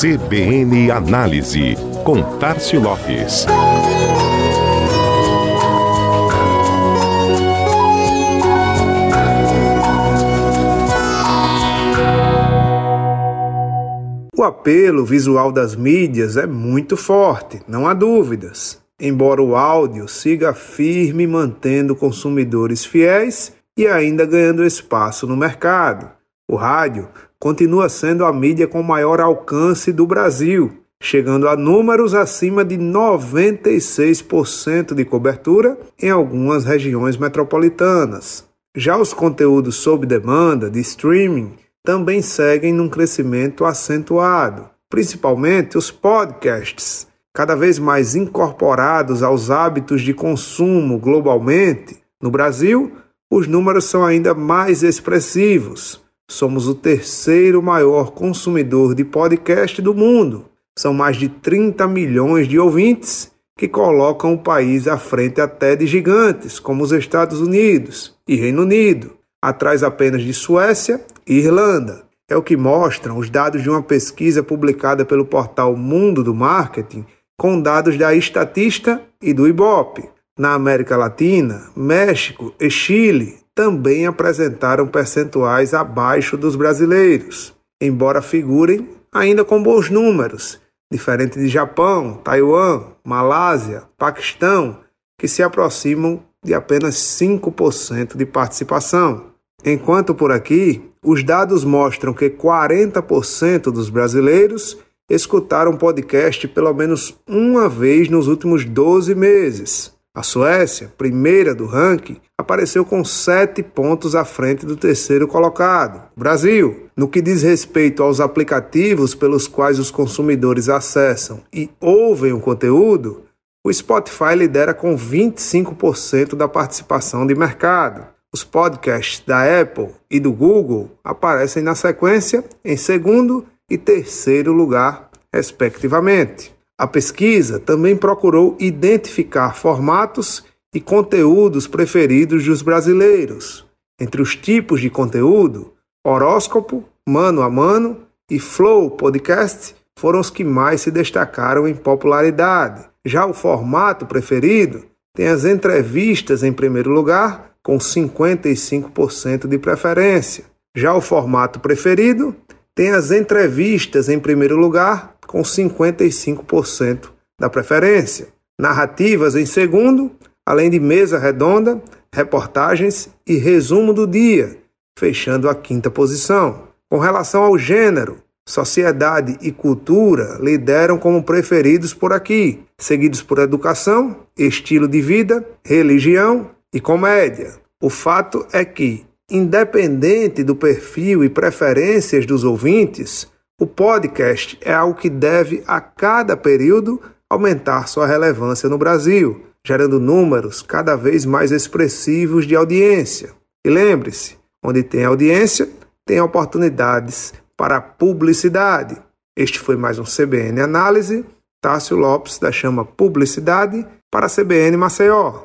CBN Análise, com Tarcio Lopes. O apelo visual das mídias é muito forte, não há dúvidas. Embora o áudio siga firme mantendo consumidores fiéis e ainda ganhando espaço no mercado. O rádio continua sendo a mídia com maior alcance do Brasil, chegando a números acima de 96% de cobertura em algumas regiões metropolitanas. Já os conteúdos sob demanda de streaming também seguem num crescimento acentuado, principalmente os podcasts, cada vez mais incorporados aos hábitos de consumo globalmente. No Brasil, os números são ainda mais expressivos Somos o terceiro maior consumidor de podcast do mundo. São mais de 30 milhões de ouvintes que colocam o país à frente até de gigantes como os Estados Unidos e Reino Unido, atrás apenas de Suécia e Irlanda. É o que mostram os dados de uma pesquisa publicada pelo portal Mundo do Marketing, com dados da Estatista e do Ibope. Na América Latina, México e Chile também apresentaram percentuais abaixo dos brasileiros, embora figurem ainda com bons números, diferente de Japão, Taiwan, Malásia, Paquistão, que se aproximam de apenas 5% de participação. Enquanto por aqui, os dados mostram que 40% dos brasileiros escutaram podcast pelo menos uma vez nos últimos 12 meses. A Suécia, primeira do ranking, apareceu com sete pontos à frente do terceiro colocado. Brasil, no que diz respeito aos aplicativos pelos quais os consumidores acessam e ouvem o conteúdo, o Spotify lidera com 25% da participação de mercado. Os podcasts da Apple e do Google aparecem na sequência em segundo e terceiro lugar, respectivamente. A pesquisa também procurou identificar formatos e conteúdos preferidos dos brasileiros. Entre os tipos de conteúdo, horóscopo, mano a mano e flow podcast foram os que mais se destacaram em popularidade. Já o formato preferido tem as entrevistas em primeiro lugar, com 55% de preferência. Já o formato preferido tem as entrevistas em primeiro lugar, com 55% da preferência. Narrativas em segundo, além de mesa redonda, reportagens e resumo do dia, fechando a quinta posição. Com relação ao gênero, sociedade e cultura lideram como preferidos por aqui, seguidos por educação, estilo de vida, religião e comédia. O fato é que, independente do perfil e preferências dos ouvintes, o podcast é algo que deve, a cada período, aumentar sua relevância no Brasil, gerando números cada vez mais expressivos de audiência. E lembre-se: onde tem audiência, tem oportunidades para publicidade. Este foi mais um CBN Análise. Tássio Lopes, da Chama Publicidade, para a CBN Maceió.